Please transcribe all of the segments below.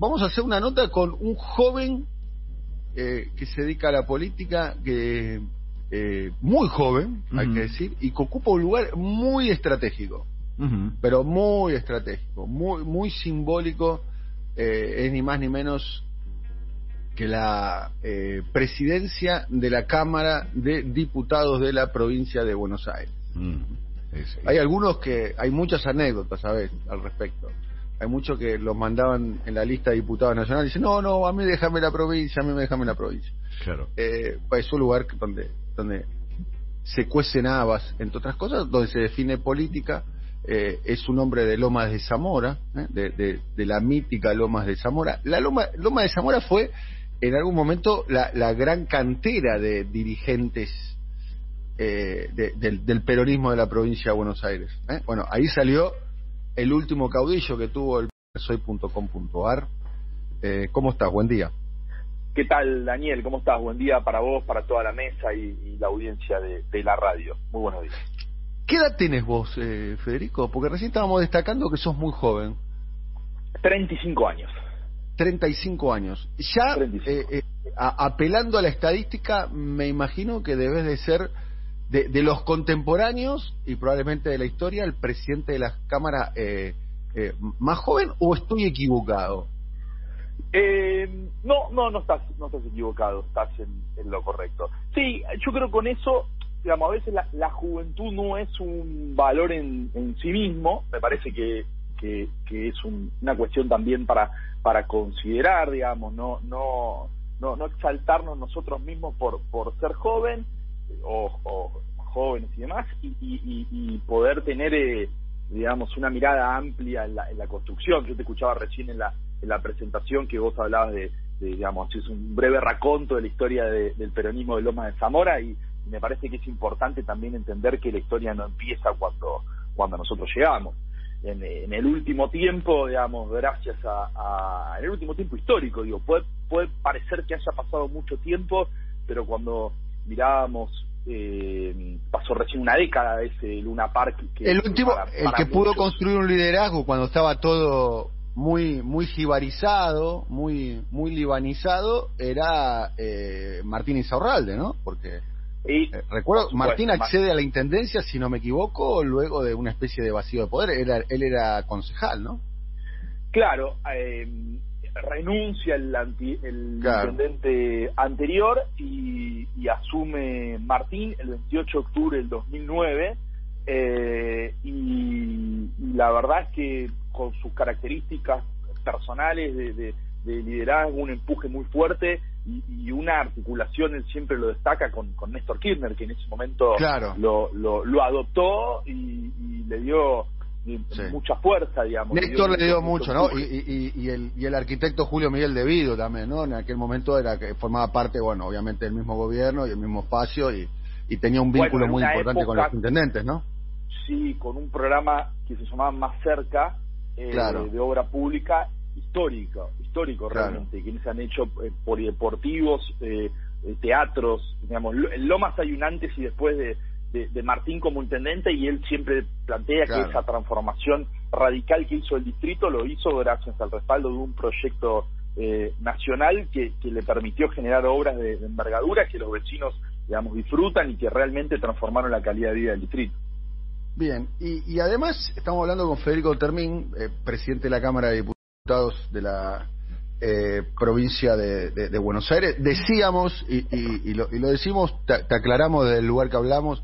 Vamos a hacer una nota con un joven eh, que se dedica a la política, que eh, muy joven, hay que decir, y que ocupa un lugar muy estratégico, pero muy estratégico, muy, muy simbólico, eh, es ni más ni menos que la presidencia de la Cámara de Diputados de la provincia de Buenos Aires. Hay algunos que, hay muchas anécdotas, ¿sabes?, al respecto hay muchos que los mandaban en la lista de diputados nacionales y dicen, no, no, a mí déjame la provincia, a mí déjame la provincia. Claro. Eh, es un lugar donde, donde se cuecen habas, entre otras cosas, donde se define política. Eh, es un hombre de Lomas de Zamora, ¿eh? de, de, la mítica Lomas de Zamora. La Loma, Loma de Zamora fue en algún momento la, la gran cantera de dirigentes eh, del, del, peronismo de la provincia de Buenos Aires. Bueno, ahí salió el último caudillo que tuvo el soy.com.ar. Eh, ¿Cómo estás? Buen día. ¿Qué tal, Daniel? ¿Cómo estás? Buen día para vos, para toda la mesa y, la audiencia de, la radio. Muy buenos días. ¿Qué edad tenés vos, eh, Federico? Porque recién estábamos destacando que sos muy joven. 35 años. 35 años. Ya eh, eh, apelando a la estadística, me imagino que debes de ser de, los contemporáneos y probablemente de la historia, el presidente de la Cámara eh, eh, más joven o estoy equivocado? Eh, no, no, no estás, no estás equivocado, estás en, lo correcto. Sí, yo creo con eso, digamos, a veces la, juventud no es un valor en, sí mismo, me parece que, que, es una cuestión también para, para considerar, digamos, no, no, no, no exaltarnos nosotros mismos por, por ser joven, o, jóvenes y demás, y, poder tener, eh, digamos, una mirada amplia en la, construcción. Yo te escuchaba recién en la, en la presentación que vos hablabas de, digamos, es un breve raconto de la historia del peronismo de Loma de Zamora y, me parece que es importante también entender que la historia no empieza cuando, cuando nosotros llegamos. En, el último tiempo, digamos, gracias a, en el último tiempo histórico, digo, puede, puede parecer que haya pasado mucho tiempo, pero cuando mirábamos eh, pasó recién una década ese Luna Park que el último el que pudo construir un liderazgo cuando estaba todo muy muy jibarizado muy muy libanizado era eh, Martín Insaurralde no porque eh, recuerdo Martín accede a la intendencia si no me equivoco luego de una especie de vacío de poder. Era, él era concejal no claro eh, renuncia el, intendente anterior y, asume Martín el 28 de octubre del 2009 eh, y, la verdad es que con sus características personales de, liderazgo, un empuje muy fuerte y, una articulación, él siempre lo destaca con, Néstor Kirchner, que en ese momento lo, lo, adoptó y le dio mucha fuerza, digamos. Néstor le dio mucho, ¿no? Y, y, el, y el arquitecto Julio Miguel Devido también, ¿no? En aquel momento era que formaba parte, bueno, obviamente del mismo gobierno y el mismo espacio y, tenía un vínculo muy importante con los intendentes, ¿no? Sí, con un programa que se llamaba Más Cerca, eh, de obra pública histórico, histórico realmente, que se han hecho eh, polideportivos, eh, eh, teatros, digamos, lo más hay un antes y después de de, Martín como intendente y él siempre plantea que esa transformación radical que hizo el distrito lo hizo gracias al respaldo de un proyecto eh, nacional que, le permitió generar obras de, envergadura que los vecinos digamos disfrutan y que realmente transformaron la calidad de vida del distrito. Bien, y, además estamos hablando con Federico Termín, eh, presidente de la Cámara de Diputados de la eh, provincia de, Buenos Aires. Decíamos, y, lo, decimos, te, aclaramos del lugar que hablamos,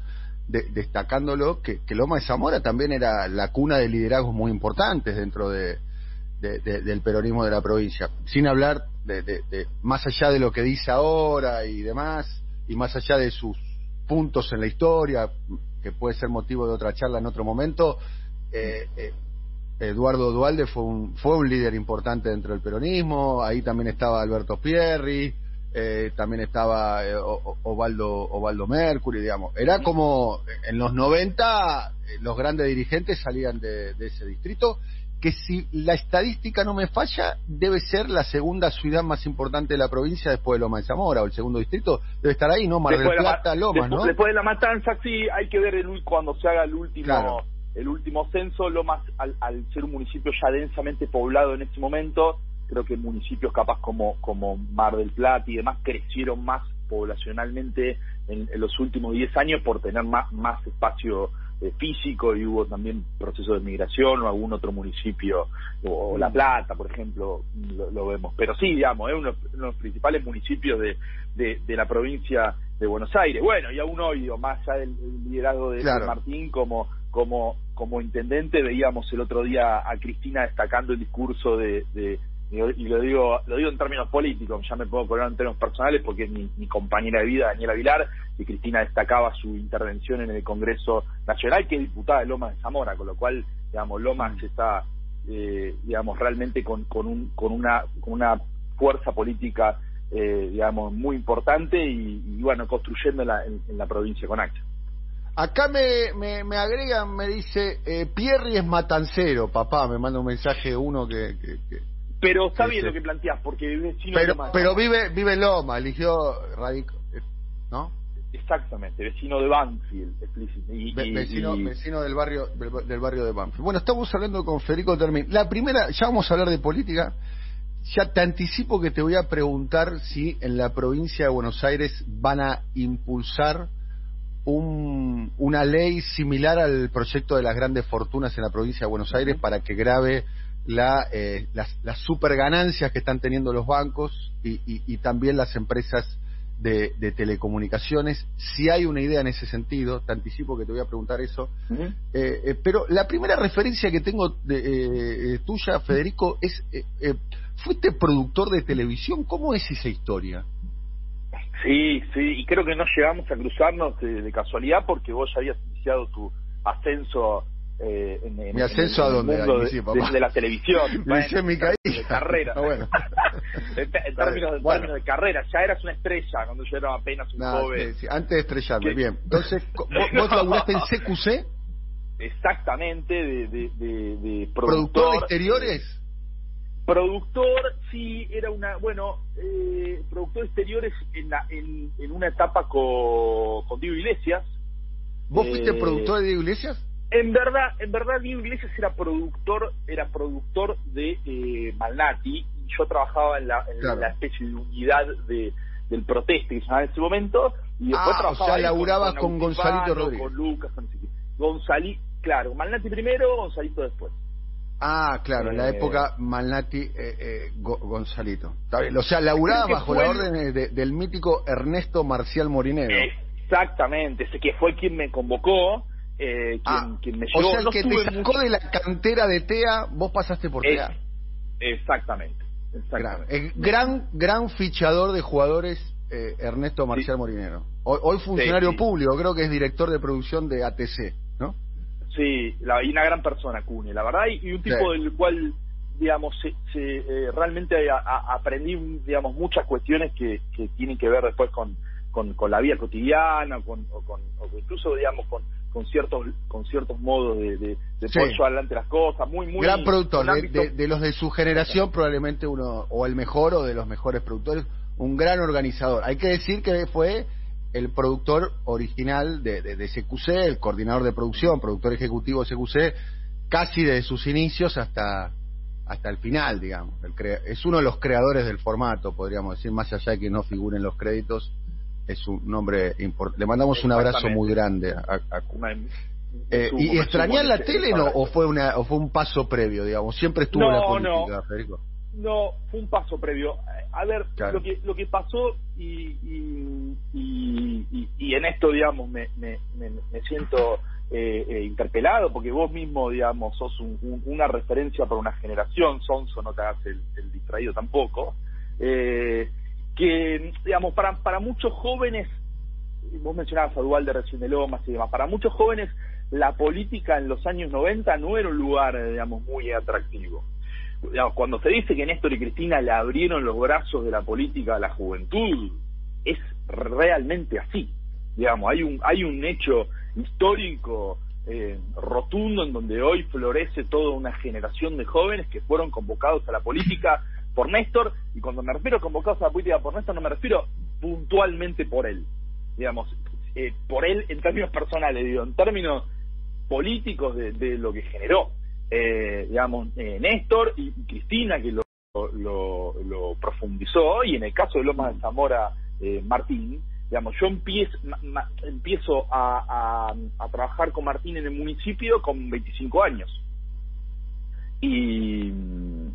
destacándolo, que, Loma de Zamora también era la cuna de liderazgos muy importantes dentro de, del peronismo de la provincia. Sin hablar de, más allá de lo que dice ahora y demás, y más allá de sus puntos en la historia, que puede ser motivo de otra charla en otro momento, eh, eh, Eduardo Dualde fue un, fue un líder importante dentro del peronismo, ahí también estaba Alberto Pierri, eh, también estaba eh, Ovaldo, Ovaldo Mercury, digamos. Era como en los 90 eh, los grandes dirigentes salían de, ese distrito, que si la estadística no me falla, debe ser la segunda ciudad más importante de la provincia después de Loma de Zamora, o el segundo distrito, debe estar ahí, ¿no? Mar del Plata, Lomas, ¿no? Después de la matanza, sí, hay que ver el, cuando se haga el último... El último censo, Lomas, al, al ser un municipio ya densamente poblado en este momento, creo que municipios capaz como, como Mar del Plata y demás crecieron más poblacionalmente en, los últimos 10 años por tener más, más espacio eh, físico y hubo también procesos de migración o algún otro municipio, o, La Plata, por ejemplo, lo, vemos. Pero sí, digamos, es uno, de los principales municipios de, de, la provincia de Buenos Aires. Bueno, y aún hoy, más allá del, liderazgo de, Martín como, como, como intendente, veíamos el otro día a Cristina destacando el discurso de y lo digo lo digo en términos políticos, ya me puedo poner en términos personales porque es mi, compañera de vida, Daniela Vilar, y Cristina destacaba su intervención en el Congreso Nacional, que es diputada de Lomas de Zamora, con lo cual, digamos, Lomas mm. está, eh, digamos, realmente con, con, un, con, una, con una fuerza política, eh, digamos, muy importante y, bueno, construyéndola en, en la provincia con Acta. Acá me, me, me, agregan, me dice, eh, Pierri es matancero, papá, me manda un mensaje uno que, que pero está bien lo que planteas, porque vive vecino pero, Loma. Pero vive, vive Loma, eligió Radico, ¿no? Exactamente, vecino de Banfield. Y, vecino, vecino del barrio del, barrio de Banfield. Bueno, estamos hablando con Federico Termín. La primera, ya vamos a hablar de política. Ya te anticipo que te voy a preguntar si en la provincia de Buenos Aires van a impulsar un, una ley similar al proyecto de las grandes fortunas en la provincia de Buenos Aires para que grave la, eh, las, las super ganancias que están teniendo los bancos y, y, también las empresas de, de, telecomunicaciones. Si hay una idea en ese sentido, te anticipo que te voy a preguntar eso. eh, eh, pero la primera referencia que tengo de, eh, tuya, Federico, es, ¿fuiste productor de televisión? ¿Cómo es esa historia? Sí, sí, y creo que no llegamos a cruzarnos de casualidad porque vos ya habías iniciado tu ascenso eh, en, mi ascenso a donde de, la televisión. Mi de carrera. Ah, bueno. en, términos, de carrera ya eras una estrella cuando yo era apenas un joven. antes de estrellarme bien. Entonces vos, vos laburaste en CQC exactamente de, de, de, productor, de exteriores Productor, sí, era una, bueno, eh, productor de exteriores en, la, en, en una etapa con, con Diego Iglesias. ¿Vos fuiste eh, productor de Diego Iglesias? En verdad, en verdad Diego Iglesias era productor, era productor de eh, Malnati y yo trabajaba en la, en la especie de unidad de, del proteste que se en ese momento y después ah, trabajaba o sea, laburaba con, Gonzalito Rodríguez. Con Lucas, con Gonzali, claro, Malnati primero, Gonzalito después. Ah, claro, en la eh, época Malnati, eh, eh, Gonzalito. O sea, laburaba bajo la orden del mítico Ernesto Marcial Morinero. Exactamente, ese que fue quien me convocó eh, ah, quien, me llevó. O sea, el que te sacó de la cantera de TEA, vos pasaste por TEA. exactamente. exactamente. Gran, gran, fichador de jugadores, eh, Ernesto Marcial Morinero. Hoy, funcionario público, creo que es director de producción de ATC, ¿no? Sí, la, y una gran persona, Cune, la verdad, y, un tipo del cual, digamos, se, eh, realmente aprendí, digamos, muchas cuestiones que, que tienen que ver después con, con, con la vida cotidiana, con, o, con, o incluso, digamos, con con ciertos con ciertos modos de, de, de llevar adelante las cosas muy muy gran productor de, los de su generación probablemente uno o el mejor o de los mejores productores un gran organizador. Hay que decir que fue el productor original de, de, CQC el coordinador de producción productor ejecutivo de CQC casi desde sus inicios hasta hasta el final digamos. Es uno de los creadores del formato podríamos decir más allá de que no figuren los créditos es un nombre importante. Le mandamos un abrazo muy grande a, eh, ¿Y extrañar la tele no, o fue una o fue un paso previo, digamos? Siempre estuvo la política, Federico. No, fue un paso previo. A ver, lo que lo que pasó y y, y, en esto, digamos, me, me, me, siento eh, eh, interpelado porque vos mismo, digamos, sos una referencia para una generación, Sonso, no te hagas el, el distraído tampoco. Eh, que, digamos, para, para muchos jóvenes, vos mencionabas a Duval de recién de Lomas y demás, para muchos jóvenes la política en los años 90 no era un lugar, digamos, muy atractivo. cuando se dice que Néstor y Cristina le abrieron los brazos de la política a la juventud, es realmente así. Digamos, hay un, hay un hecho histórico eh, rotundo en donde hoy florece toda una generación de jóvenes que fueron convocados a la política por Néstor, y cuando me refiero a convocados a la política por Néstor, no me refiero puntualmente por él, digamos, eh, por él en términos personales, digo, en términos políticos de, lo que generó, eh, digamos, eh, Néstor y Cristina, que lo lo, profundizó y en el caso de Lomas de Zamora, eh, Martín, digamos, yo empiezo, empiezo a, a, trabajar con Martín en el municipio con 25 años. Y,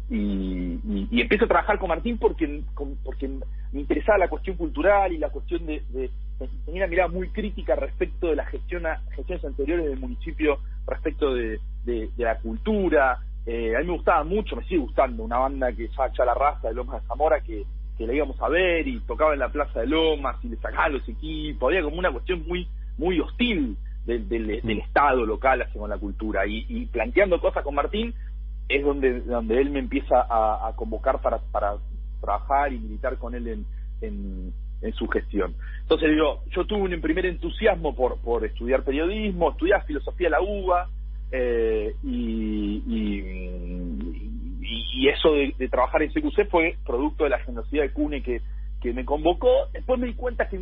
y, empiezo a trabajar con Martín porque, porque me interesaba la cuestión cultural y la cuestión de, de, tenía una mirada muy crítica respecto de la gestión gestiones anteriores del municipio respecto de, de, la cultura. Eh, a mí me gustaba mucho, me sigue gustando, una banda que se llama La Raza de Lomas de Zamora que, que la íbamos a ver y tocaba en la Plaza de Lomas y le sacaban los equipos, había como una cuestión muy muy hostil del, del, del Estado local hacia con la cultura y, y, planteando cosas con Martín es donde donde él me empieza a, convocar para, para trabajar y militar con él en, en, su gestión. Entonces digo, yo tuve un primer entusiasmo por, por estudiar periodismo, estudiar filosofía de la UBA, eh, y, y, eso de, trabajar en CQC fue producto de la generosidad de Cune que, que me convocó. Después me di cuenta que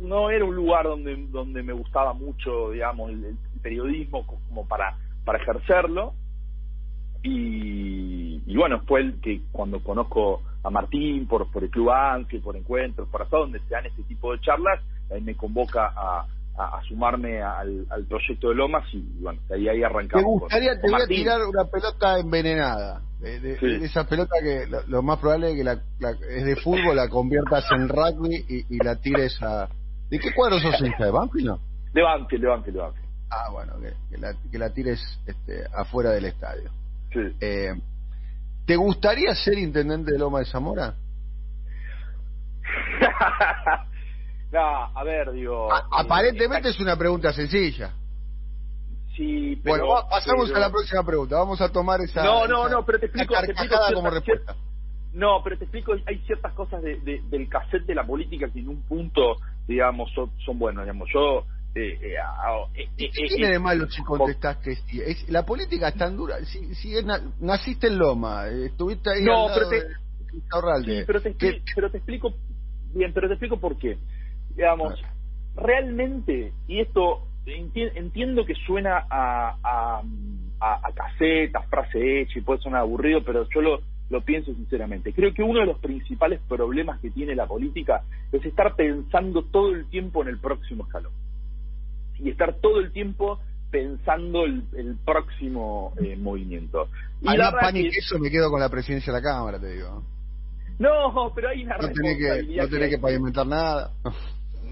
no era un lugar donde, donde me gustaba mucho, digamos, el, periodismo como para, para ejercerlo. Y, y bueno, fue el que cuando conozco a Martín por, por el Club Ángel, por encuentros, por hasta donde se dan este tipo de charlas, ahí me convoca a, a, sumarme al, al, proyecto de Lomas y bueno, de ahí, ahí arrancamos. ¿Te gustaría, te voy a tirar una pelota envenenada? De, esa pelota que lo, más probable es que la, es de fútbol, la conviertas en rugby y, la tires a... ¿De qué cuadro sos hincha? ¿De Banfield no? De Banfield, de Banfield, de Banfield. Ah, bueno, que, la, que la tires este, afuera del estadio. Sí. Eh, ¿Te gustaría ser intendente de Loma de Zamora? no, a ver, digo. Eh, aparentemente es una pregunta sencilla. Sí, pero, bueno, pasamos a la próxima pregunta. Vamos a tomar esa. No, no, no, pero te explico. Te explico como respuesta. No, pero te explico, hay ciertas cosas de, del cassette de la política que en un punto, digamos, son, son buenos. Digamos, yo eh, eh, eh, ¿Qué tiene de malo si contestás que sí? Es, la política es tan dura. Si, si naciste en Loma, estuviste ahí. No, pero, te, pero, te, pero te explico bien, pero te explico por qué. Digamos, realmente, y esto entiendo que suena a, a, a, a caseta, frase hecha y puede sonar aburrido, pero yo lo, lo pienso sinceramente. Creo que uno de los principales problemas que tiene la política es estar pensando todo el tiempo en el próximo escalón y estar todo el tiempo pensando el, el próximo eh, movimiento. Y la que... eso me quedo con la presidencia de la Cámara, te digo. No, pero hay una no responsabilidad. Que, no tenés que, pavimentar nada.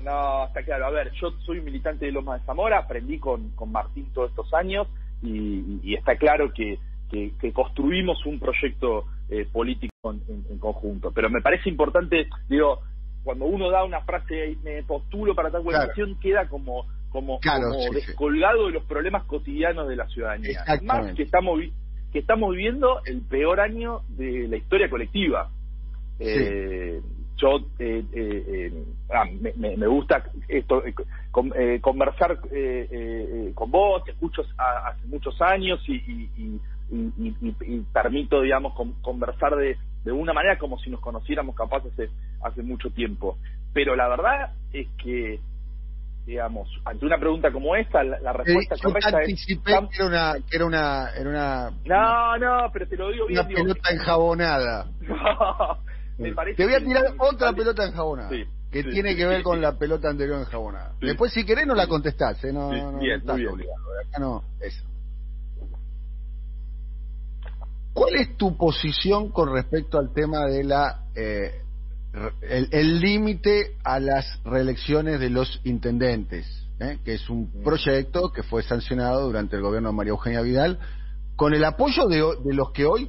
No, está claro. A ver, yo soy militante de Loma de Zamora, aprendí con, con Martín todos estos años y, y está claro que, que, que, construimos un proyecto eh, político en, en, conjunto. Pero me parece importante, digo, cuando uno da una frase, me postulo para tal cuestión, queda como como, descolgado de los problemas cotidianos de la ciudadanía. Más que estamos que estamos viviendo el peor año de la historia colectiva. Eh, yo eh, eh, ah, me, me, gusta esto conversar con vos, te escucho hace muchos años y, y, y, permito, digamos, conversar de, de una manera como si nos conociéramos capaz hace, hace mucho tiempo. Pero la verdad es que digamos, ante una pregunta como esta, la, respuesta correcta es... que era una, que era una, era una... No, no, pero te lo digo bien. Una pelota enjabonada. me parece te voy a tirar otra pelota enjabonada. que tiene que ver con la pelota anterior enjabonada. Después, si querés, no la contestás, ¿eh? No, no, bien, estás obligado. Acá no, eso. ¿Cuál es tu posición con respecto al tema de la eh, el límite a las reelecciones de los intendentes, ¿eh? que es un proyecto que fue sancionado durante el gobierno de María Eugenia Vidal, con el apoyo de, los que hoy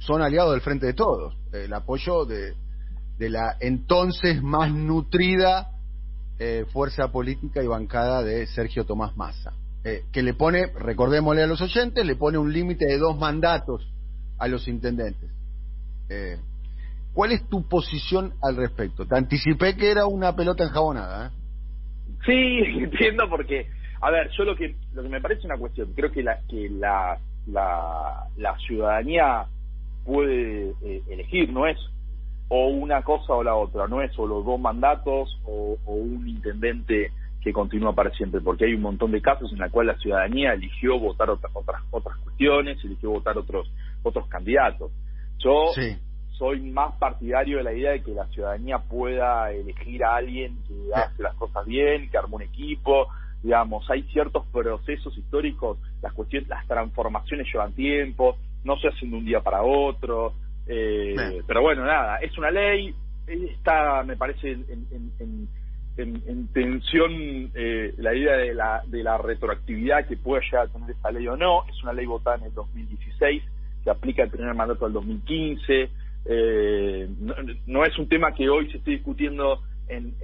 son aliados del Frente de Todos, el apoyo de, la entonces más nutrida eh, fuerza política y bancada de Sergio Tomás Massa, eh, que le pone, recordémosle a los oyentes, le pone un límite de dos mandatos a los intendentes. ¿Cuál es tu posición al respecto? Te anticipé que era una pelota enjabonada. ¿eh? Sí, entiendo porque, a ver, yo lo que lo que me parece una cuestión, creo que la que la la, la ciudadanía puede eh, elegir, no es o una cosa o la otra, no es o los dos mandatos o, un intendente que continúa para siempre, porque hay un montón de casos en los cuales la ciudadanía eligió votar otras otras otras cuestiones, eligió votar otros otros candidatos. Yo soy más partidario de la idea de que la ciudadanía pueda elegir a alguien que hace las cosas bien, que arme un equipo, digamos, hay ciertos procesos históricos, las cuestiones, las transformaciones llevan tiempo, no se hacen de un día para otro, eh, pero bueno, nada, es una ley, está, me parece, en, en, en, tensión eh, la idea de la, de la retroactividad que pueda llegar a tener esa ley o no, es una ley votada en el 2016, que aplica el primer mandato del 2015, eh, no, no es un tema que hoy se esté discutiendo en,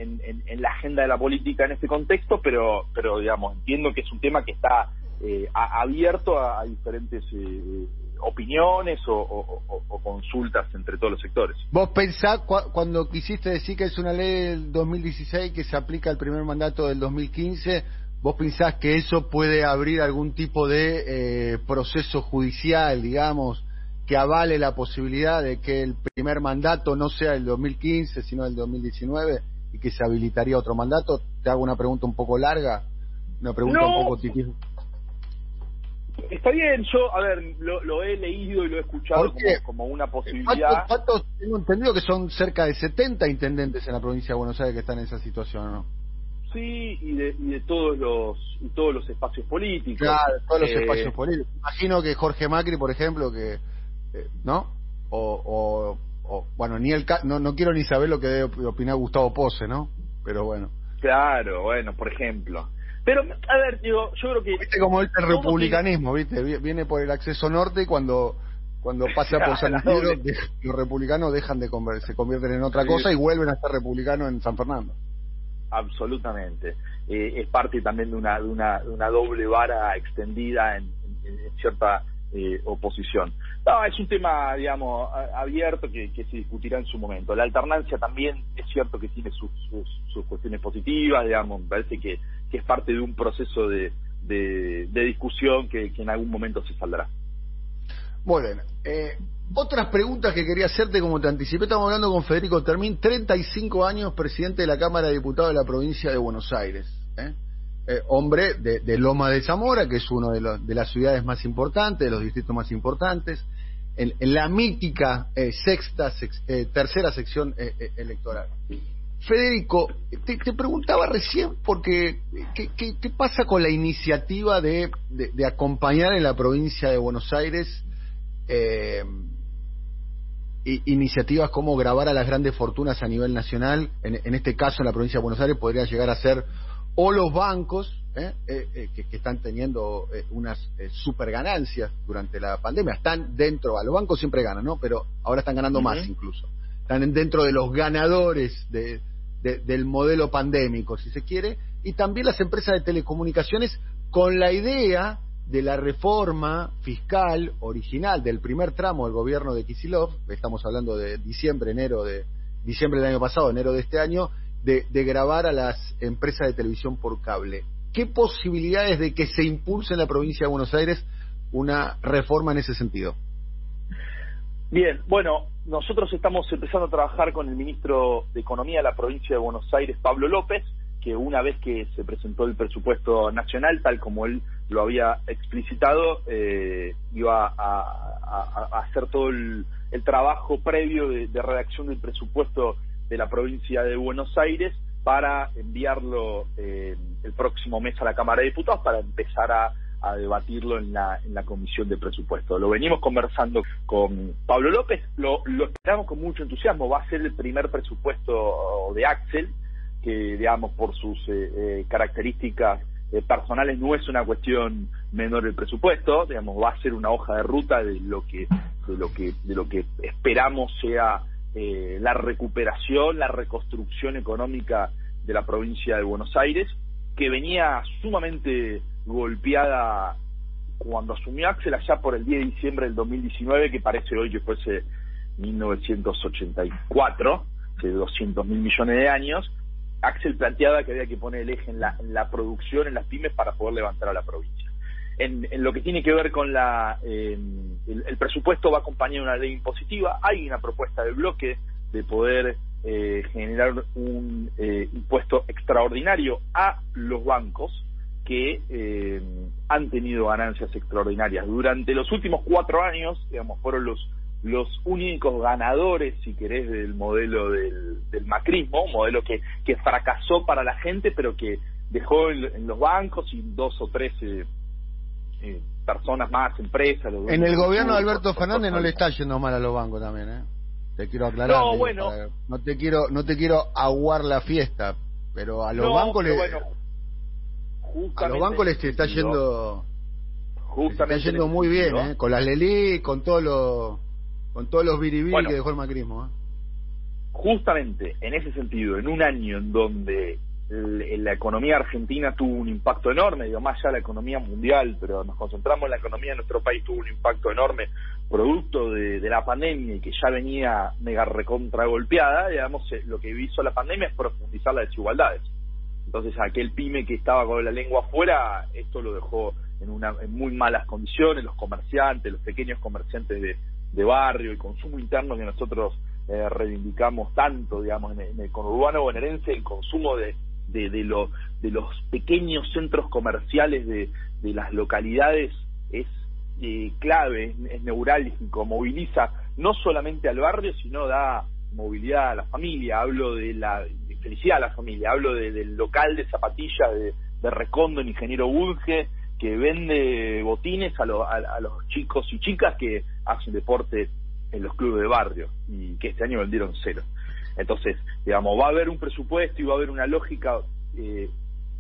en, la agenda de la política en este contexto, pero, pero digamos, entiendo que es un tema que está eh, abierto a, diferentes eh, opiniones o, consultas entre todos los sectores. ¿Vos pensás cuando quisiste decir que es una ley del 2016 que se aplica al primer mandato del 2015? ¿Vos pensás que eso puede abrir algún tipo de eh, proceso judicial, digamos, que avale la posibilidad de que el primer mandato no sea el 2015, sino el 2019? y que se habilitaría otro mandato? Te hago una pregunta un poco larga, una pregunta un poco tiquín. Está bien, yo, a ver, lo, he leído y lo he escuchado como, una posibilidad. ¿Cuántos, tengo entendido que son cerca de 70 intendentes en la provincia de Buenos Aires que están en esa situación, ¿no? Sí, y de, y de todos los y todos los espacios políticos. Claro, todos los eh, espacios políticos. Imagino que Jorge Macri, por ejemplo, que, eh, ¿no? o, bueno, ni el no, no quiero ni saber lo que debe opinar Gustavo Pose, ¿no? Pero bueno. Claro, bueno, por ejemplo. Pero, a ver, digo, yo creo que... Viste como el republicanismo, ¿viste? Viene por el acceso norte y cuando cuando pasa por San Isidro, los republicanos dejan de se convierten en otra cosa y vuelven a ser republicanos en San Fernando. Absolutamente. Eh, es parte también de una, de una, de una doble vara extendida en cierta eh, oposición. No, es un tema, digamos, abierto que, se discutirá en su momento. La alternancia también es cierto que tiene sus, cuestiones positivas, digamos, me parece que, es parte de un proceso de, discusión que, en algún momento se saldrá. Muy bien. Eh, otras preguntas que quería hacerte, como te anticipé, estamos hablando con Federico Termín, 35 años, presidente de la Cámara de Diputados de la provincia de Buenos Aires. ¿eh? Eh, hombre de, Loma de Zamora, que es uno de, de, las ciudades más importantes, de los distritos más importantes, en, la mítica eh, sexta, eh, tercera sección electoral. Federico, te, preguntaba recién porque ¿qué, pasa con la iniciativa de, de, acompañar en la provincia de Buenos Aires iniciativas como grabar a las grandes fortunas a nivel nacional? En, en este caso, en la provincia de Buenos Aires podría llegar a ser o los bancos ¿eh? Eh, eh, que, están teniendo unas super ganancias durante la pandemia. Están dentro, a los bancos siempre ganan, ¿no? Pero ahora están ganando más incluso. Están dentro de los ganadores de, del modelo pandémico, si se quiere, y también las empresas de telecomunicaciones con la idea de la reforma fiscal original del primer tramo del gobierno de Kisilov, estamos hablando de diciembre, enero de diciembre del año pasado, enero de este año, de, grabar a las empresas de televisión por cable. ¿Qué posibilidades de que se impulse en la provincia de Buenos Aires una reforma en ese sentido? Bien, bueno, nosotros estamos empezando a trabajar con el ministro de Economía de la provincia de Buenos Aires, Pablo López, que una vez que se presentó el presupuesto nacional, tal como él lo había explicitado, eh, iba a, hacer todo el, trabajo previo de, redacción del presupuesto de la provincia de Buenos Aires para enviarlo eh, el próximo mes a la Cámara de Diputados para empezar a, debatirlo en la, en la Comisión de Presupuesto. Lo venimos conversando con Pablo López, lo, esperamos con mucho entusiasmo, va a ser el primer presupuesto de Axel, que digamos por sus eh, eh, características personales no es una cuestión menor el presupuesto, digamos va a ser una hoja de ruta de lo que de lo que de lo que esperamos sea eh, la recuperación, la reconstrucción económica de la provincia de Buenos Aires, que venía sumamente golpeada cuando asumió Axel allá por el 10 de diciembre del 2019, que parece hoy que fuese 1984, hace 200 mil millones de años, Axel planteaba que había que poner el eje en la, en la producción, en las pymes, para poder levantar a la provincia en, lo que tiene que ver con la eh, el, presupuesto va acompañado de una ley impositiva. Hay una propuesta del bloque de poder eh, generar un eh, impuesto extraordinario a los bancos que han tenido ganancias extraordinarias. Durante los últimos cuatro años digamos fueron los los únicos ganadores, si querés, del modelo del, macrismo, un modelo que, que fracasó para la gente, pero que dejó en, los bancos y dos o tres eh, personas más, empresas. en el gobierno de Alberto Fernández no le está yendo mal a los bancos también, ¿eh? Te quiero aclarar. No, bueno. no te quiero, no te quiero aguar la fiesta, pero a los bancos le, a los bancos les está yendo, está yendo muy bien, ¿eh? Con las Lelí, con todos los, con todos los biribiri que dejó el macrismo. ¿eh? Justamente en ese sentido, en un año en donde la economía argentina tuvo un impacto enorme, digo, más allá de la economía mundial, pero nos concentramos en la economía de nuestro país, tuvo un impacto enorme producto de, la pandemia y que ya venía mega recontra golpeada, digamos, eh, lo que hizo la pandemia es profundizar las desigualdades. Entonces, aquel pyme que estaba con la lengua afuera, esto lo dejó en, una, en muy malas condiciones, los comerciantes, los pequeños comerciantes de, barrio, el consumo interno que nosotros eh, reivindicamos tanto, digamos, en, en el conurbano bonaerense, el consumo de, de, de, de los pequeños centros comerciales de, de las localidades es eh, clave, es neurálgico, moviliza no solamente al barrio, sino da movilidad a la familia, hablo de la felicidad a la familia, hablo del local de zapatillas de, de Recondo en Ingeniero Bunge, que vende botines a, a, los chicos y chicas que hacen deporte en los clubes de barrio y que este año vendieron cero. Entonces, digamos, va a haber un presupuesto y va a haber una lógica eh,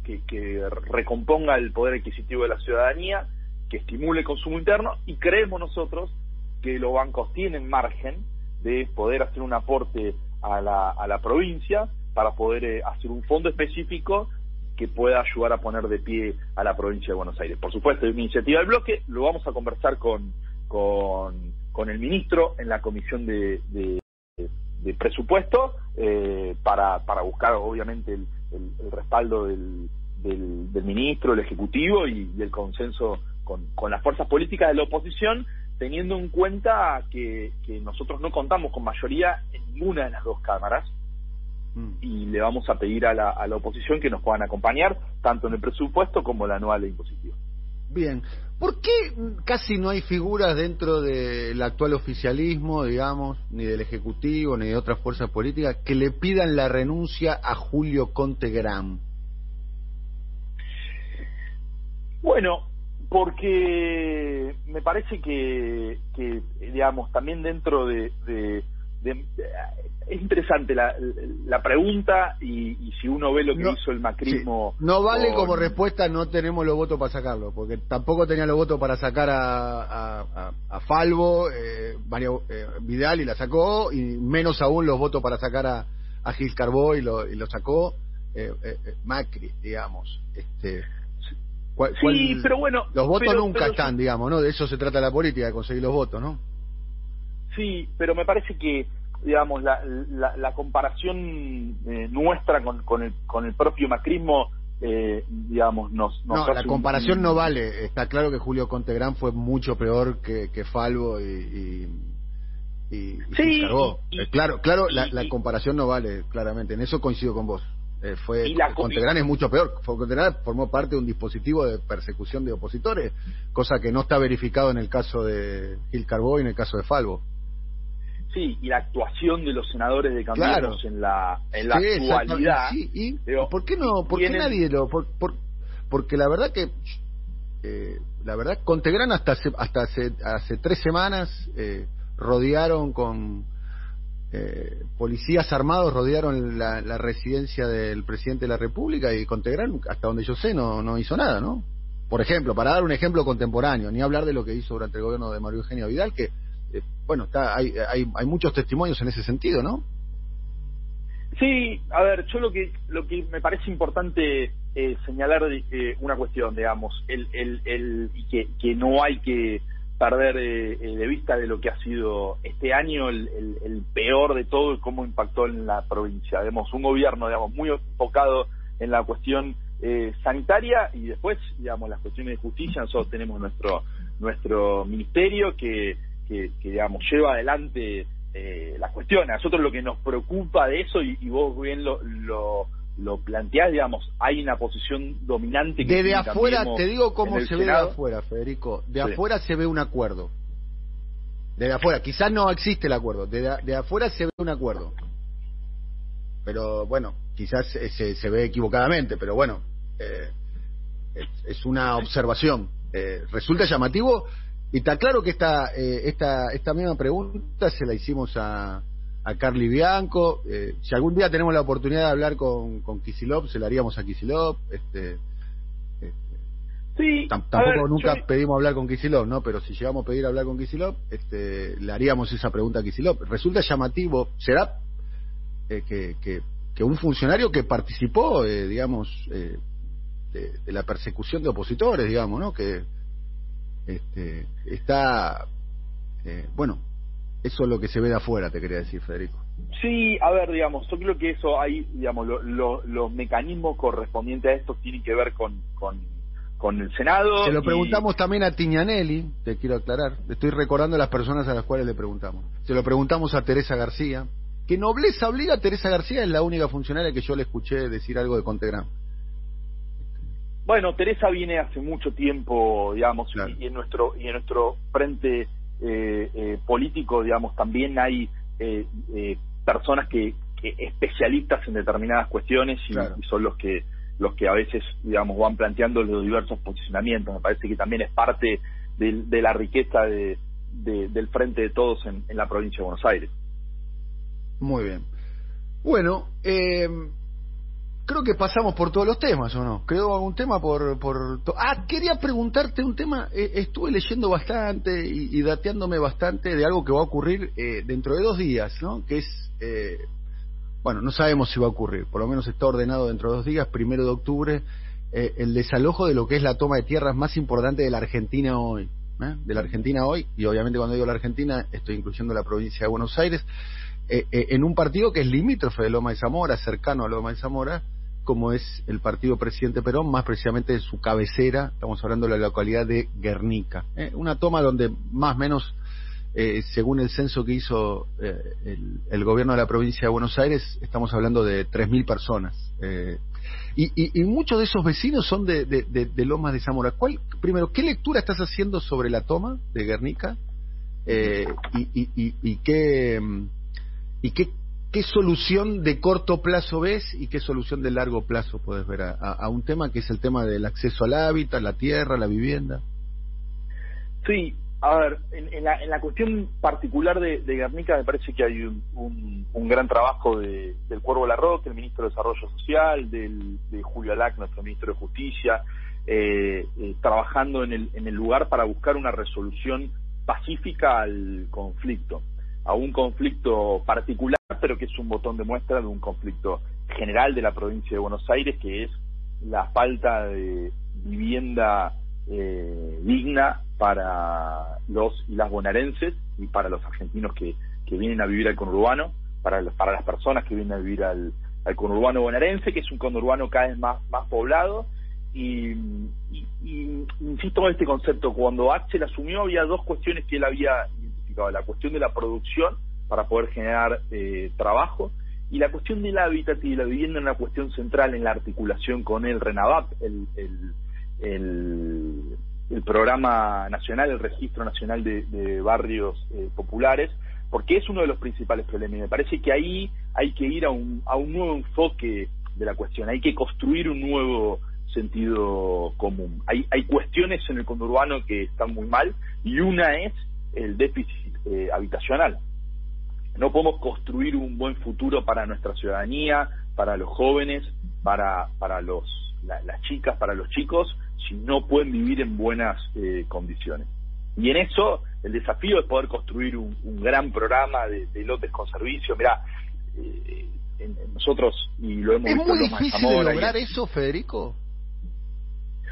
que, recomponga el poder adquisitivo de la ciudadanía, que estimule el consumo interno y creemos nosotros que los bancos tienen margen de poder hacer un aporte a la, a la provincia para poder eh, hacer un fondo específico que pueda ayudar a poner de pie a la provincia de Buenos Aires. Por supuesto, es una iniciativa del bloque, lo vamos a conversar con, con, con el ministro en la comisión de, de, presupuesto eh, para, para buscar, obviamente, el, el, respaldo del, del, ministro, el Ejecutivo y, el consenso con, con las fuerzas políticas de la oposición, teniendo en cuenta que, que nosotros no contamos con mayoría en ninguna de las dos cámaras mm. y le vamos a pedir a la, a la oposición que nos puedan acompañar tanto en el presupuesto como la anual de impositivo. Bien, ¿por qué casi no hay figuras dentro del actual oficialismo, digamos, ni del Ejecutivo, ni de otras fuerzas políticas, que le pidan la renuncia a Julio Conte Gran? Bueno, porque me parece que digamos, también dentro de, es interesante la, la pregunta y, si uno ve lo que hizo el macrismo. No vale como respuesta no tenemos los votos para sacarlo, porque tampoco tenía los votos para sacar a, a, Falvo, eh, Mario eh, Vidal y la sacó, y menos aún los votos para sacar a, a Gil Carbó y lo, y lo sacó eh, eh, Macri, digamos. Este, sí, pero bueno. Los votos nunca están, digamos, ¿no? De eso se trata la política, de conseguir los votos, ¿no? Sí, pero me parece que, digamos, la, la, comparación eh, nuestra con, con, el, con el propio macrismo, eh, digamos, nos. no, la comparación no vale. Está claro que Julio Contegrán fue mucho peor que, que Falvo y. y, sí, eh, claro, claro, la, la comparación no vale, claramente. En eso coincido con vos. Eh, fue Contegrán es mucho peor. Contegrán formó parte de un dispositivo de persecución de opositores, cosa que no está verificado en el caso de Gil Carbó y en el caso de Falvo. Sí, y la actuación de los senadores de Cambiemos en la, en la actualidad. ¿Y por qué no? ¿Por qué nadie lo.? Por, porque la verdad que. Eh, la verdad, Contegrán hasta hace, hasta hace, hace tres semanas eh, rodearon con eh, policías armados rodearon la, residencia del presidente de la República y Contegrán, hasta donde yo sé, no, no hizo nada, ¿no? Por ejemplo, para dar un ejemplo contemporáneo, ni hablar de lo que hizo durante el gobierno de Mario Eugenio Vidal, que, bueno, está, hay, hay, hay muchos testimonios en ese sentido, ¿no? Sí, a ver, yo lo que lo que me parece importante eh, señalar eh, una cuestión, digamos, el, el, el que, que no hay que perder eh, eh, de vista de lo que ha sido este año el, el, peor de todo y cómo impactó en la provincia. Vemos un gobierno, digamos, muy enfocado en la cuestión eh, sanitaria y después, digamos, las cuestiones de justicia. Nosotros tenemos nuestro nuestro ministerio que, que, digamos, lleva adelante eh, las cuestiones. A nosotros lo que nos preocupa de eso, y, y vos bien lo, lo lo planteás, digamos, hay una posición dominante. Que Desde afuera, te digo cómo se ve de afuera, Federico. De afuera se ve un acuerdo. Desde afuera, quizás no existe el acuerdo, de afuera se ve un acuerdo. Pero bueno, quizás se, se ve equivocadamente, pero bueno, eh, es, una observación. Eh, resulta llamativo y está claro que esta, eh, esta, esta misma pregunta se la hicimos a, a Carly Bianco. Eh, si algún día tenemos la oportunidad de hablar con, con Kisilov, se la haríamos a Kisilov. Este, Sí, tampoco nunca pedimos hablar con Kisilov, ¿no? Pero si llegamos a pedir hablar con Kisilov, este, le haríamos esa pregunta a Kisilov. Resulta llamativo, será eh, que, que, un funcionario que participó, eh, digamos, eh, de, la persecución de opositores, digamos, ¿no? Que este, está, bueno, eso es lo que se ve de afuera, te quería decir, Federico. Sí, a ver, digamos, yo creo que eso hay, digamos, los mecanismos correspondientes a esto tienen que ver con, con con el Senado. Se lo preguntamos también a Tiñanelli, te quiero aclarar. Estoy recordando a las personas a las cuales le preguntamos. Se lo preguntamos a Teresa García. ¿Qué nobleza obliga a Teresa García? Es la única funcionaria que yo le escuché decir algo de Contegram. Bueno, Teresa viene hace mucho tiempo, digamos, y, en nuestro y en nuestro frente eh, eh, político, digamos, también hay eh, personas que, especialistas en determinadas cuestiones y son los que los que a veces, digamos, van planteando los diversos posicionamientos. Me parece que también es parte de, la riqueza de, del frente de todos en, la provincia de Buenos Aires. Muy bien. Bueno, eh, creo que pasamos por todos los temas, ¿o no? ¿Quedó algún tema por...? por ah, quería preguntarte un tema. Eh, estuve leyendo bastante y, dateándome bastante de algo que va a ocurrir eh, dentro de dos días, ¿no? Que es bueno, no sabemos si va a ocurrir, por lo menos está ordenado dentro de dos días, primero de octubre, eh, el desalojo de lo que es la toma de tierras más importante de la Argentina hoy. ¿eh? De la Argentina hoy, y obviamente cuando digo la Argentina estoy incluyendo la provincia de Buenos Aires, eh, en un partido que es limítrofe de Loma de Zamora, cercano a Loma de Zamora, como es el partido presidente Perón, más precisamente de su cabecera, estamos hablando de la localidad de Guernica. Una toma donde más o menos eh, según el censo que hizo eh, el, gobierno de la provincia de Buenos Aires, estamos hablando de 3.000 personas. Eh, y, muchos de esos vecinos son de, Lomas de Zamora. ¿Cuál, primero, ¿qué lectura estás haciendo sobre la toma de Guernica? y, qué, y qué, qué solución de corto plazo ves y qué solución de largo plazo puedes ver a un tema que es el tema del acceso al hábitat, la tierra, la vivienda? Sí, a ver, en, la, en la cuestión particular de, Guernica me parece que hay un, un, gran trabajo de, del Cuervo Larroque, el ministro de Desarrollo Social, del, de Julio Alac, nuestro ministro de Justicia, eh, eh, trabajando en el, en el lugar para buscar una resolución pacífica al conflicto, a un conflicto particular, pero que es un botón de muestra de un conflicto general de la provincia de Buenos Aires, que es la falta de vivienda eh, digna para los y las bonaerenses y para los argentinos que, que vienen a vivir al conurbano, para, para las personas que vienen a vivir al, conurbano bonaerense, que es un conurbano cada vez más, más poblado. Y, insisto en este concepto, cuando Axel asumió había dos cuestiones que él había la cuestión de la producción para poder generar eh, trabajo y la cuestión del hábitat y la vivienda en una cuestión central en la articulación con el RENAVAP, el, el el, el programa nacional, el registro nacional de, barrios eh, populares, porque es uno de los principales problemas. Y me parece que ahí hay que ir a un, a un nuevo enfoque de la cuestión, hay que construir un nuevo sentido común. Hay, hay cuestiones en el conurbano que están muy mal y una es el déficit eh, habitacional. No podemos construir un buen futuro para nuestra ciudadanía, para los jóvenes, para, para los, las chicas, para los chicos, si no pueden vivir en buenas eh, condiciones. Y en eso el desafío es poder construir un, gran programa de, lotes con servicio. Mira, eh, nosotros y lo hemos es muy difícil de lograr eso, Federico.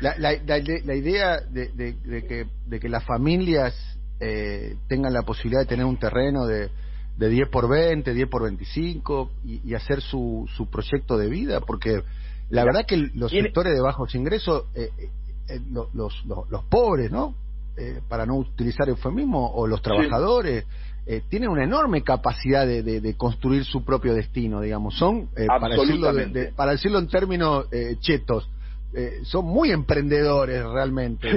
La, la, la, idea de, de, que, de que las familias eh, tengan la posibilidad de tener un terreno de, de 10 por 20, 10 por 25 y, y hacer su, su proyecto de vida, porque la verdad que los sectores de bajos ingresos, eh, eh, eh, los, los, los, pobres, ¿no? para no utilizar eufemismo, o los trabajadores, tienen una enorme capacidad de, de, construir su propio destino, digamos. Son, para, decirlo para decirlo en términos chetos, eh, son muy emprendedores realmente.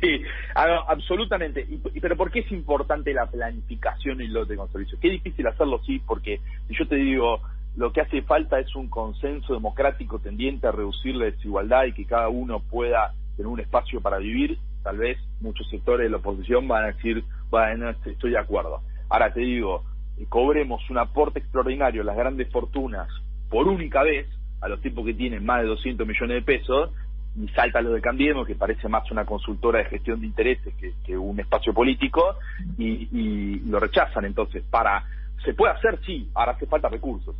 Sí, absolutamente. Y, pero ¿por qué es importante la planificación y lote con servicios? Qué difícil hacerlo, sí, porque si yo te digo, lo que hace falta es un consenso democrático tendiente a reducir la desigualdad y que cada uno pueda tener un espacio para vivir, tal vez muchos sectores de la oposición van a decir, bueno, estoy de acuerdo. Ahora te digo, cobremos un aporte extraordinario a las grandes fortunas por única vez, a los tipos que tienen más de 200 millones de pesos, y salta lo de Cambiemos, que parece más una consultora de gestión de intereses que, un espacio político, y, lo rechazan. Entonces, para se puede hacer, sí, ahora hace falta recursos.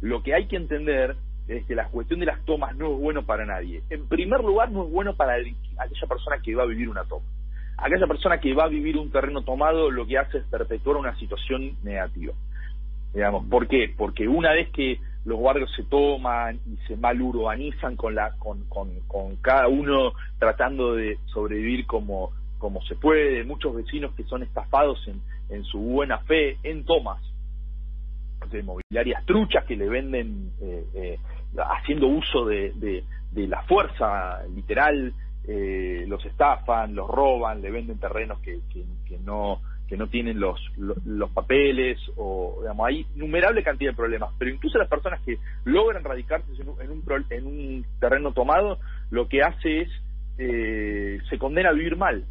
Lo que hay que entender es que la cuestión de las tomas no es bueno para nadie. En primer lugar, no es bueno para aquella persona que va a vivir una toma. Aquella persona que va a vivir un terreno tomado lo que hace es perpetuar una situación negativa. Digamos, ¿Por qué? Porque una vez que los barrios se toman y se malurbanizan con, la, con, con, con cada uno tratando de sobrevivir como, como se puede, muchos vecinos que son estafados en, en su buena fe en tomas de mobiliarias truchas que le venden eh, eh, haciendo uso de, de, la fuerza literal, eh, los estafan, los roban, le venden terrenos que no que no tienen los, los, papeles, o digamos, hay innumerable cantidad de problemas, pero incluso las personas que logran radicarse en un, en un, en un terreno tomado, lo que hace es, eh, se condena a vivir mal,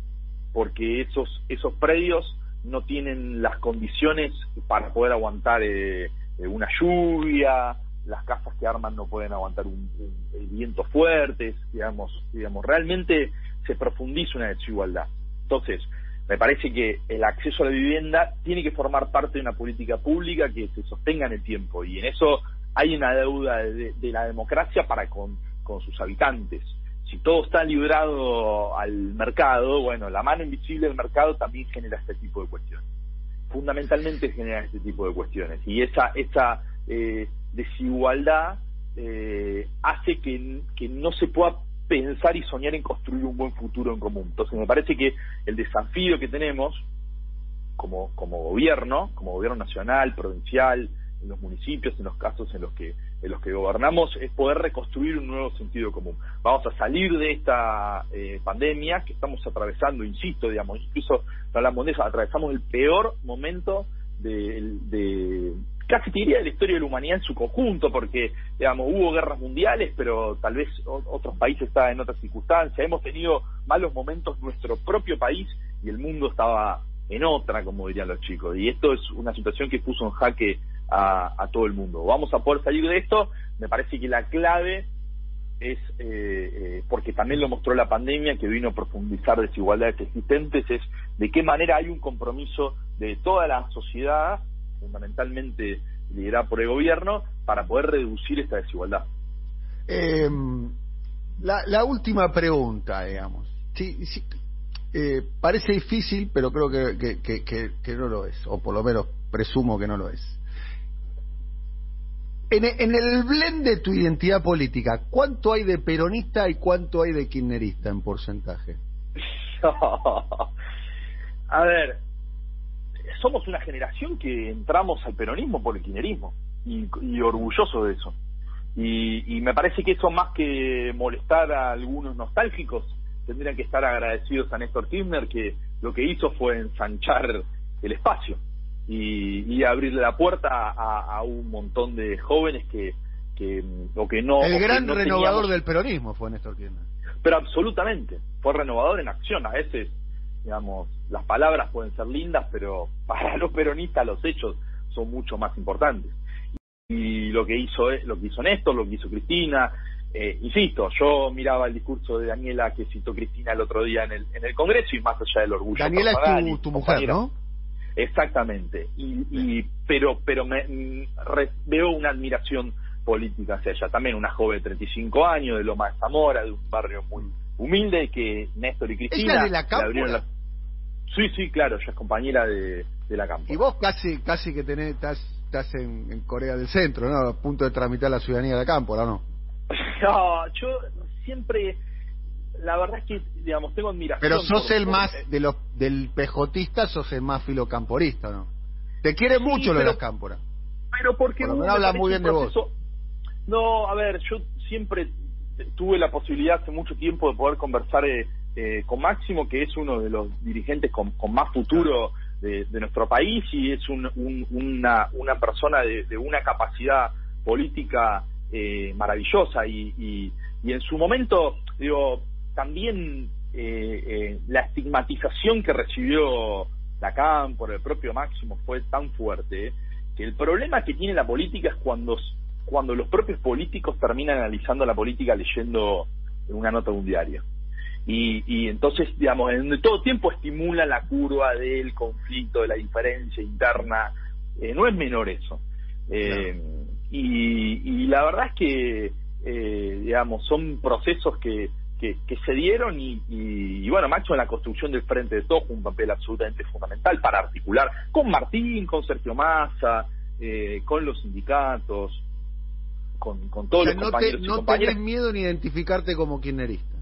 porque esos, esos predios no tienen las condiciones para poder aguantar eh, eh, una lluvia, las casas que arman no pueden aguantar un, un, vientos fuertes, digamos, digamos, realmente se profundiza una desigualdad. Entonces, me parece que el acceso a la vivienda tiene que formar parte de una política pública que se sostenga en el tiempo y en eso hay una deuda de, la democracia para con, sus habitantes. Si todo está librado al mercado, bueno, la mano invisible del mercado también genera este tipo de cuestiones. Fundamentalmente genera este tipo de cuestiones y esa, esa eh, desigualdad eh, hace que, que no se pueda pensar y soñar en construir un buen futuro en común. Entonces me parece que el desafío que tenemos como, como gobierno, como gobierno nacional, provincial, en los municipios, en los casos en los que en los que gobernamos, es poder reconstruir un nuevo sentido común. Vamos a salir de esta eh, pandemia que estamos atravesando, insisto, digamos, incluso hablamos de eso, atravesamos el peor momento de, casi te diría de la historia de la humanidad en su conjunto, porque, digamos, hubo guerras mundiales, pero tal vez otros países estaban en otras circunstancias. Hemos tenido malos momentos en nuestro propio país y el mundo estaba en otra, como dirían los chicos. Y esto es una situación que puso en jaque a, todo el mundo. Vamos a poder salir de esto. Me parece que la clave es, eh, eh, porque también lo mostró la pandemia, que vino a profundizar desigualdades existentes, es de qué manera hay un compromiso de toda la sociedad fundamentalmente liderada por el gobierno, para poder reducir esta desigualdad. Eh, la, última pregunta, digamos. Sí, eh, parece difícil, pero creo que, que, no lo es, o por lo menos presumo que no lo es. En, el blend de tu identidad política, ¿cuánto hay de peronista y cuánto hay de kirchnerista en porcentaje? A ver, somos una generación que entramos al peronismo por el kirchnerismo y, orgulloso de eso. Y, me parece que eso más que molestar a algunos nostálgicos, tendrían que estar agradecidos a Néstor Kirchner que lo que hizo fue ensanchar el espacio y, abrirle la puerta a, un montón de jóvenes que, que o que no el gran renovador del peronismo fue Néstor Kirchner pero absolutamente fue renovador en acción a veces digamos, las palabras pueden ser lindas, pero para los peronistas los hechos son mucho más importantes. Y lo que hizo lo que hizo Néstor, lo que hizo Cristina, eh, insisto, yo miraba el discurso de Daniela que citó Cristina el otro día en el, en el Congreso y más allá del orgullo. Daniela es tu, mujer, ¿no? Exactamente. Y, y pero pero me, veo una admiración política hacia ella. También una joven de 35 años, de Loma de Zamora, de un barrio muy humilde, que Néstor y Cristina de la abrieron Sí, sí, claro, ella es compañera de, la campo. Y vos casi casi que tenés, estás, estás en, Corea del Centro, ¿no? A punto de tramitar la ciudadanía de la campo, ¿no? No, yo siempre, la verdad es que, digamos, tengo admiración. Pero sos el más, de los, del pejotista, sos el más filocamporista, ¿no? Te quiere mucho lo de las cámporas. Pero porque... no habla muy bien de vos. No, a ver, yo siempre tuve la posibilidad hace mucho tiempo de poder conversar eh, eh, con Máximo, que es uno de los dirigentes con, más futuro de, nuestro país y es una, una persona de, una capacidad política eh, maravillosa y, y, y, en su momento, digo, también la estigmatización que recibió Lacan por el propio Máximo fue tan fuerte que el problema que tiene la política es cuando cuando los propios políticos terminan analizando la política leyendo una nota de un diario. Y, y entonces, digamos, en todo tiempo estimula la curva del conflicto, de la diferencia interna. Eh, no es menor eso. Eh, y, y, la verdad es que, eh, digamos, son procesos que, que, se dieron y, y, bueno, Macho en la construcción del Frente de Todos un papel absolutamente fundamental para articular con Martín, con Sergio Massa, con los sindicatos, con, con todos los no compañeros no tenés miedo ni identificarte como kirchnerista.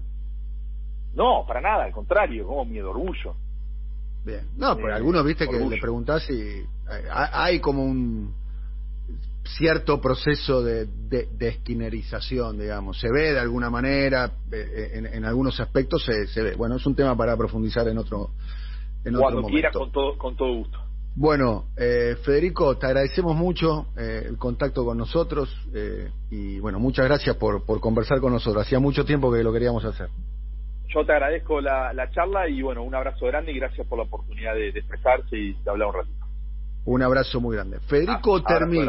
No, para nada, al contrario, como miedo, orgullo. Bien, no, pero eh, algunos viste que le preguntás si eh, hay como un cierto proceso de, de, esquinerización, digamos. Se ve de alguna manera, eh, en, en algunos aspectos se, se, ve. Bueno, es un tema para profundizar en otro, en Cuando otro quiera, con todo, con todo gusto. Bueno, eh, Federico, te agradecemos mucho eh, el contacto con nosotros eh, y bueno, muchas gracias por, por conversar con nosotros. Hacía mucho tiempo que lo queríamos hacer. Yo te agradezco la, la charla y bueno, un abrazo grande y gracias por la oportunidad de, expresarse y de hablar un ratito. Un abrazo muy grande. Federico ah, Termín.